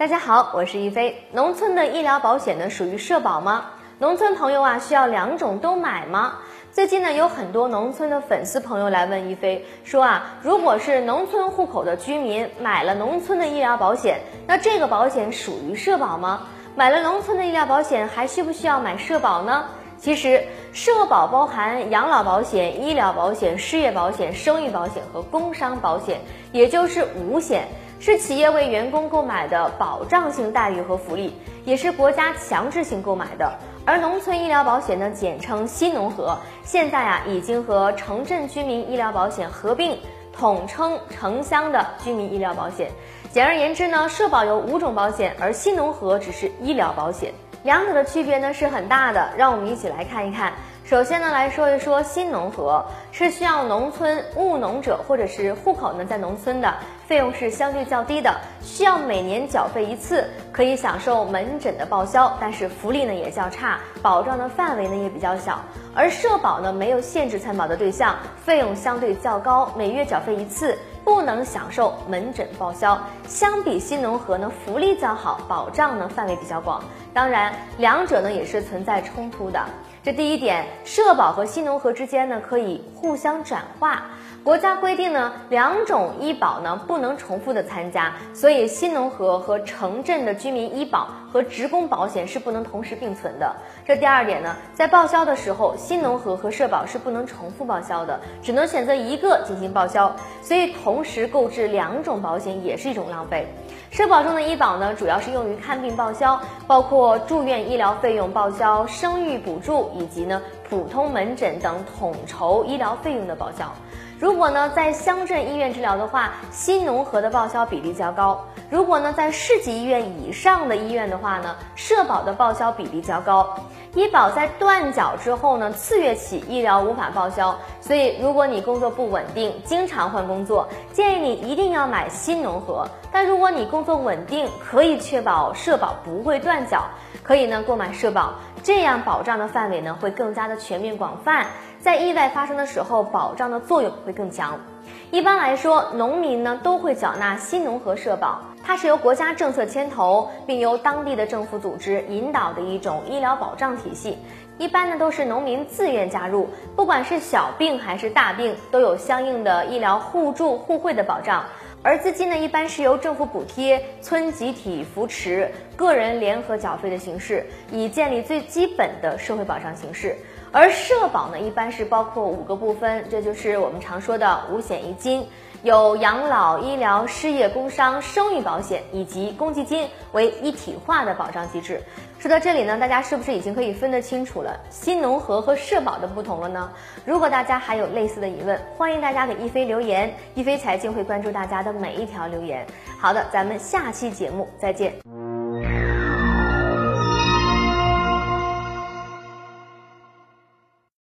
大家好，我是一飞。农村的医疗保险呢，属于社保吗？农村朋友啊，需要两种都买吗？最近呢，有很多农村的粉丝朋友来问一飞，说啊，如果是农村户口的居民买了农村的医疗保险，那这个保险属于社保吗？买了农村的医疗保险，还需不需要买社保呢？其实，社保包含养老保险、医疗保险、失业保险、生育保险和工伤保险，也就是五险。是企业为员工购买的保障性待遇和福利，也是国家强制性购买的。而农村医疗保险呢，简称新农合，现在啊已经和城镇居民医疗保险合并，统称城乡的居民医疗保险。简而言之呢，社保有五种保险，而新农合只是医疗保险，两者的区别呢是很大的。让我们一起来看一看。首先呢，来说一说新农合，是需要农村务农者或者是户口呢在农村的，费用是相对较低的，需要每年缴费一次，可以享受门诊的报销，但是福利呢也较差，保障的范围呢也比较小。而社保呢没有限制参保的对象，费用相对较高，每月缴费一次，不能享受门诊报销。相比新农合呢，福利较好，保障呢范围比较广。当然，两者呢也是存在冲突的。这第一点，社保和新农合之间呢可以互相转化。国家规定呢，两种医保呢不能重复的参加，所以新农合和城镇的居民医保和职工保险是不能同时并存的。这第二点呢，在报销的时候，新农合和社保是不能重复报销的，只能选择一个进行报销，所以同同时购置两种保险也是一种浪费。社保中的医保呢，主要是用于看病报销，包括住院医疗费用报销、生育补助以及呢普通门诊等统筹医疗费用的报销。如果呢在乡镇医院治疗的话，新农合的报销比例较高；如果呢在市级医院以上的医院的话呢，社保的报销比例较高。医保在断缴之后呢，次月起医疗无法报销，所以如果你工作不稳定，经常换工作，建议你一定要买新农合。但如果你工作稳定，可以确保社保不会断缴，可以呢购买社保，这样保障的范围呢会更加的全面广泛，在意外发生的时候，保障的作用会更强。一般来说，农民呢都会缴纳新农合社保。它是由国家政策牵头，并由当地的政府组织引导的一种医疗保障体系。一般呢都是农民自愿加入，不管是小病还是大病，都有相应的医疗互助互惠的保障。而资金呢一般是由政府补贴、村集体扶持、个人联合缴费的形式，以建立最基本的社会保障形式。而社保呢一般是包括五个部分，这就是我们常说的五险一金。有养老、医疗、失业、工伤、生育保险以及公积金为一体化的保障机制。说到这里呢，大家是不是已经可以分得清楚了新农合和社保的不同了呢？如果大家还有类似的疑问，欢迎大家给一飞留言，一飞财经会关注大家的每一条留言。好的，咱们下期节目再见。